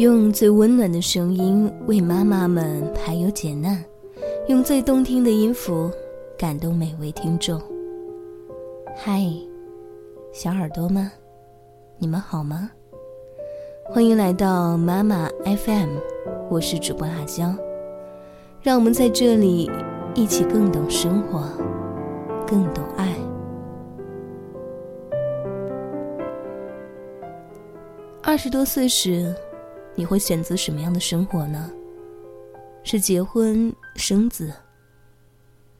用最温暖的声音为妈妈们排忧解难，用最动听的音符感动每位听众。嗨，小耳朵们，你们好吗？欢迎来到妈妈 FM，我是主播阿娇，让我们在这里一起更懂生活，更懂爱。二十多岁时。你会选择什么样的生活呢？是结婚生子，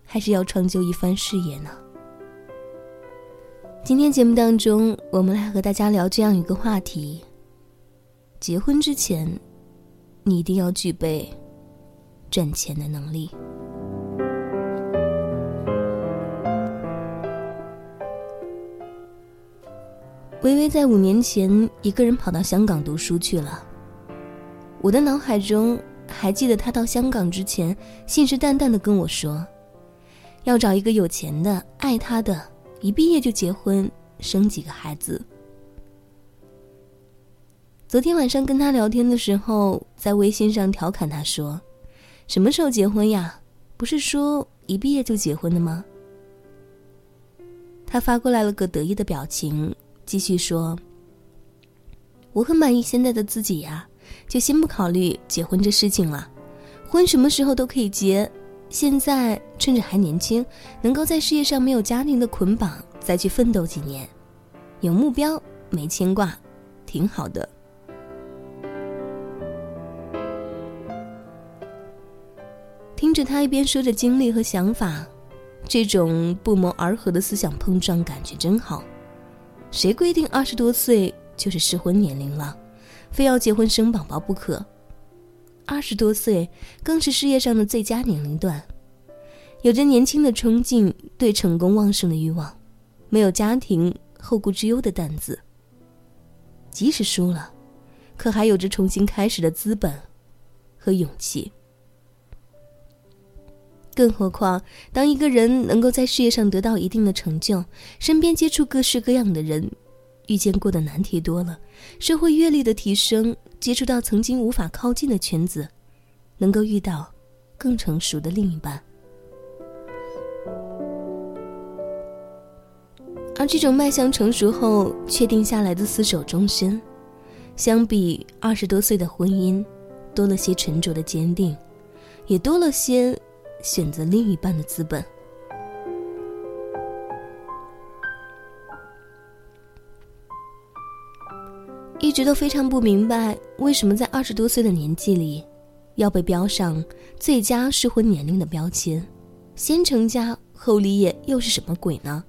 还是要成就一番事业呢？今天节目当中，我们来和大家聊这样一个话题：结婚之前，你一定要具备赚钱的能力。微微在五年前一个人跑到香港读书去了。我的脑海中还记得他到香港之前，信誓旦旦的跟我说，要找一个有钱的、爱他的，一毕业就结婚，生几个孩子。昨天晚上跟他聊天的时候，在微信上调侃他说：“什么时候结婚呀？不是说一毕业就结婚的吗？”他发过来了个得意的表情，继续说：“我很满意现在的自己呀。”就先不考虑结婚这事情了，婚什么时候都可以结。现在趁着还年轻，能够在事业上没有家庭的捆绑，再去奋斗几年，有目标没牵挂，挺好的。听着他一边说着经历和想法，这种不谋而合的思想碰撞，感觉真好。谁规定二十多岁就是适婚年龄了？非要结婚生宝宝不可。二十多岁更是事业上的最佳年龄段，有着年轻的冲劲，对成功旺盛的欲望，没有家庭后顾之忧的担子。即使输了，可还有着重新开始的资本和勇气。更何况，当一个人能够在事业上得到一定的成就，身边接触各式各样的人。遇见过的难题多了，社会阅历的提升，接触到曾经无法靠近的圈子，能够遇到更成熟的另一半。而这种迈向成熟后确定下来的厮守终身，相比二十多岁的婚姻，多了些沉着的坚定，也多了些选择另一半的资本。一直都非常不明白，为什么在二十多岁的年纪里，要被标上最佳适婚年龄的标签？先成家后立业又是什么鬼呢？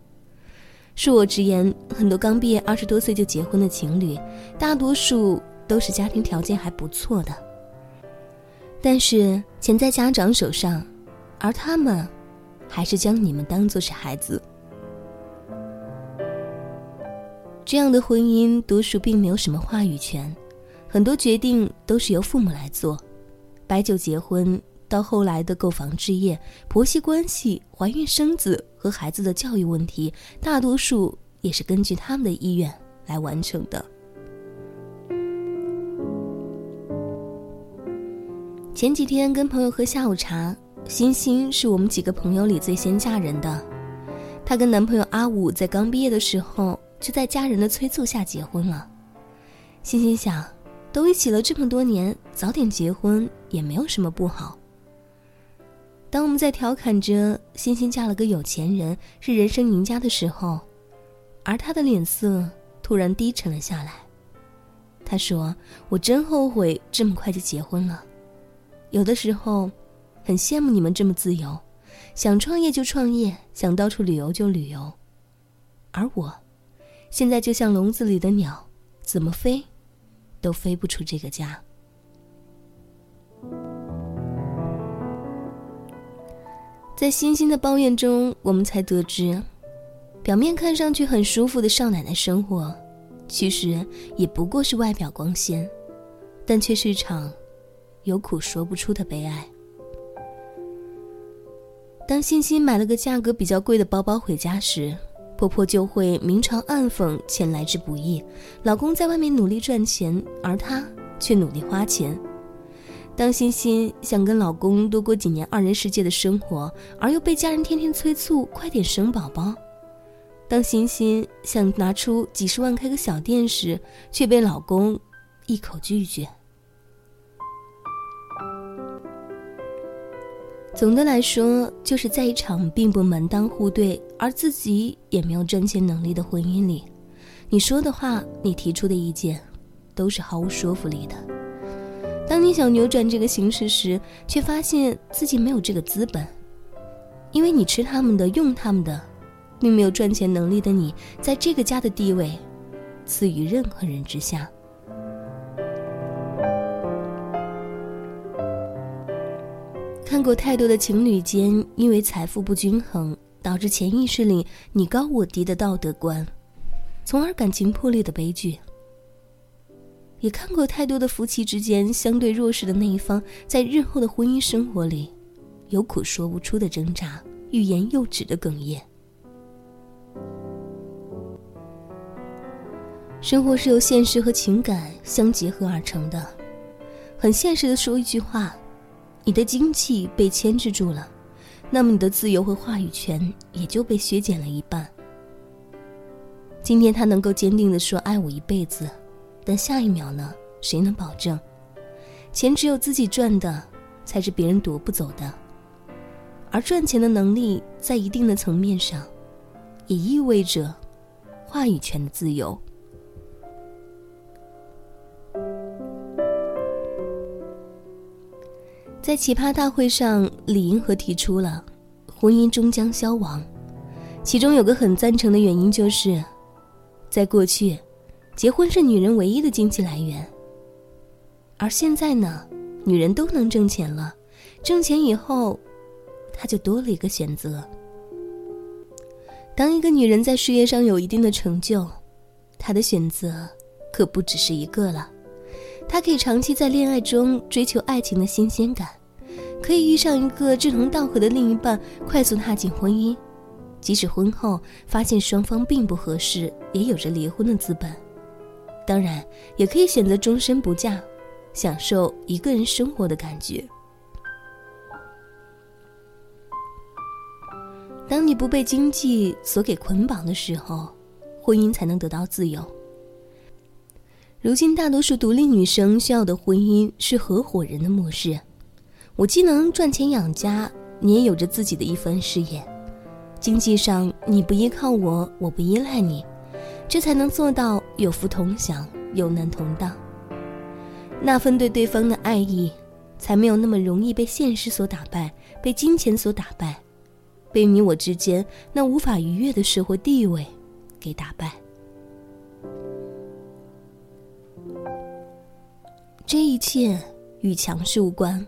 恕我直言，很多刚毕业二十多岁就结婚的情侣，大多数都是家庭条件还不错的。但是钱在家长手上，而他们，还是将你们当做是孩子。这样的婚姻，多数并没有什么话语权，很多决定都是由父母来做。白酒结婚，到后来的购房置业、婆媳关系、怀孕生子和孩子的教育问题，大多数也是根据他们的意愿来完成的。前几天跟朋友喝下午茶，欣欣是我们几个朋友里最先嫁人的，她跟男朋友阿武在刚毕业的时候。就在家人的催促下结婚了，欣欣想，都一起了这么多年，早点结婚也没有什么不好。当我们在调侃着欣欣嫁了个有钱人是人生赢家的时候，而他的脸色突然低沉了下来。他说：“我真后悔这么快就结婚了，有的时候，很羡慕你们这么自由，想创业就创业，想到处旅游就旅游，而我。”现在就像笼子里的鸟，怎么飞，都飞不出这个家。在欣欣的抱怨中，我们才得知，表面看上去很舒服的少奶奶生活，其实也不过是外表光鲜，但却是一场有苦说不出的悲哀。当欣欣买了个价格比较贵的包包回家时，婆婆就会明嘲暗讽钱来之不易，老公在外面努力赚钱，而她却努力花钱。当欣欣想跟老公多过几年二人世界的生活，而又被家人天天催促快点生宝宝；当欣欣想拿出几十万开个小店时，却被老公一口拒绝。总的来说，就是在一场并不门当户对，而自己也没有赚钱能力的婚姻里，你说的话，你提出的意见，都是毫无说服力的。当你想扭转这个形势时，却发现自己没有这个资本，因为你吃他们的，用他们的，并没有赚钱能力的你，在这个家的地位，次于任何人之下。过太多的情侣间因为财富不均衡导致潜意识里你高我低的道德观，从而感情破裂的悲剧。也看过太多的夫妻之间相对弱势的那一方在日后的婚姻生活里，有苦说不出的挣扎，欲言又止的哽咽。生活是由现实和情感相结合而成的，很现实的说一句话。你的经济被牵制住了，那么你的自由和话语权也就被削减了一半。今天他能够坚定的说爱我一辈子，但下一秒呢？谁能保证？钱只有自己赚的，才是别人夺不走的。而赚钱的能力，在一定的层面上，也意味着话语权的自由。在奇葩大会上，李银河提出了婚姻终将消亡，其中有个很赞成的原因就是，在过去，结婚是女人唯一的经济来源。而现在呢，女人都能挣钱了，挣钱以后，她就多了一个选择。当一个女人在事业上有一定的成就，她的选择可不只是一个了。她可以长期在恋爱中追求爱情的新鲜感，可以遇上一个志同道合的另一半，快速踏进婚姻。即使婚后发现双方并不合适，也有着离婚的资本。当然，也可以选择终身不嫁，享受一个人生活的感觉。当你不被经济所给捆绑的时候，婚姻才能得到自由。如今，大多数独立女生需要的婚姻是合伙人的模式。我既能赚钱养家，你也有着自己的一番事业，经济上你不依靠我，我不依赖你，这才能做到有福同享，有难同当。那份对对方的爱意，才没有那么容易被现实所打败，被金钱所打败，被你我之间那无法逾越的社会地位给打败。这一切与强势无关，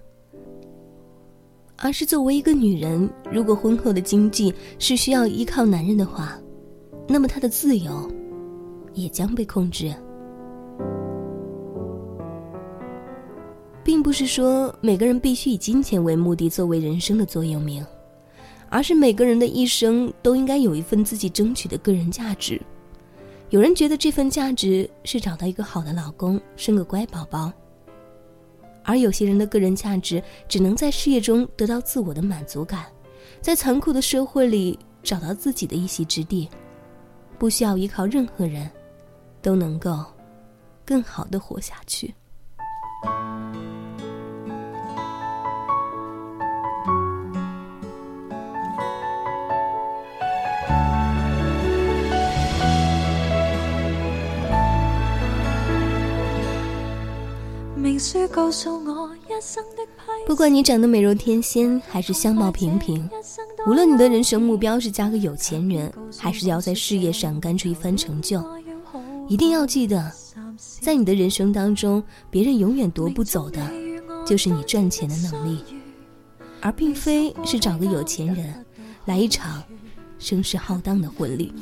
而是作为一个女人，如果婚后的经济是需要依靠男人的话，那么她的自由也将被控制。并不是说每个人必须以金钱为目的作为人生的座右铭，而是每个人的一生都应该有一份自己争取的个人价值。有人觉得这份价值是找到一个好的老公，生个乖宝宝。而有些人的个人价值只能在事业中得到自我的满足感，在残酷的社会里找到自己的一席之地，不需要依靠任何人，都能够更好的活下去。不管你长得美若天仙，还是相貌平平，无论你的人生目标是嫁个有钱人，还是要在事业上干出一番成就，一定要记得，在你的人生当中，别人永远夺不走的，就是你赚钱的能力，而并非是找个有钱人，来一场声势浩荡的婚礼。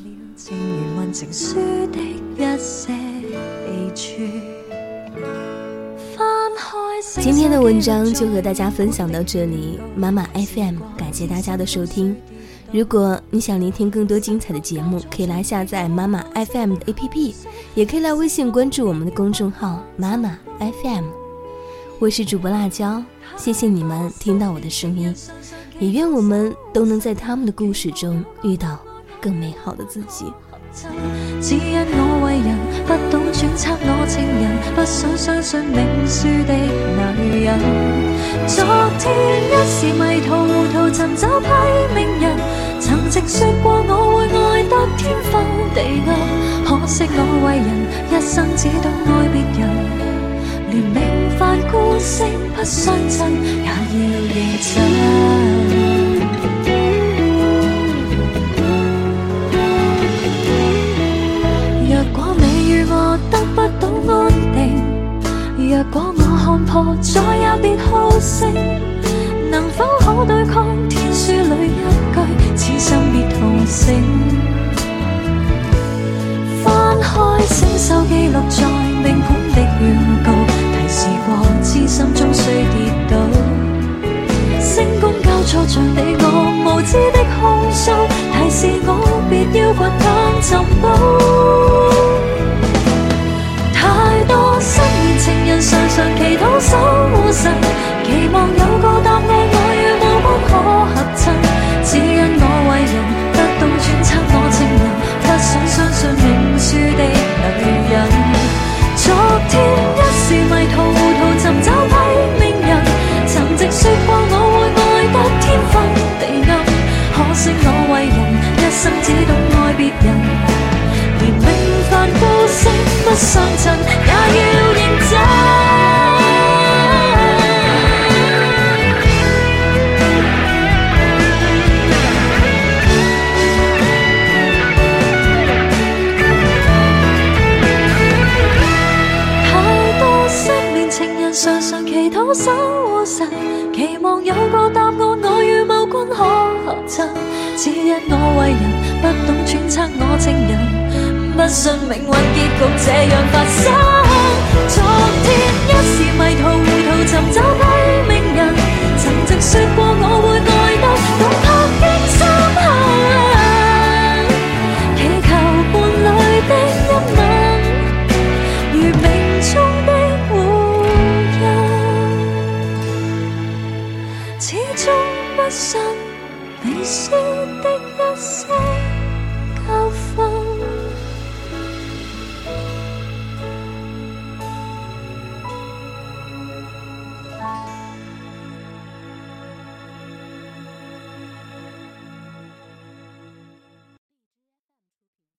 今天的文章就和大家分享到这里，妈妈 FM 感谢大家的收听。如果你想聆听更多精彩的节目，可以来下载妈妈 FM 的 APP，也可以来微信关注我们的公众号妈妈 FM。我是主播辣椒，谢谢你们听到我的声音，也愿我们都能在他们的故事中遇到更美好的自己。人不懂揣测我情人，不想相信命书的女人。昨天一时迷途糊涂寻找批命人，曾直说过我会爱得天昏地暗，可惜我为人一生只懂爱别人，连明犯孤星不相衬也要认真。再也别哭声不相衬也要认真。太多失恋情人，常常祈祷守护神，期望有个答案，我与某君可合衬。只因我为人不懂揣测我情人，不信命运结局这样发生，昨天一时迷途糊涂，寻找低名人。曾经说过我会爱得动魄惊心，下祈求伴侣的一吻，如命中的乌有，始终不信你说的一生。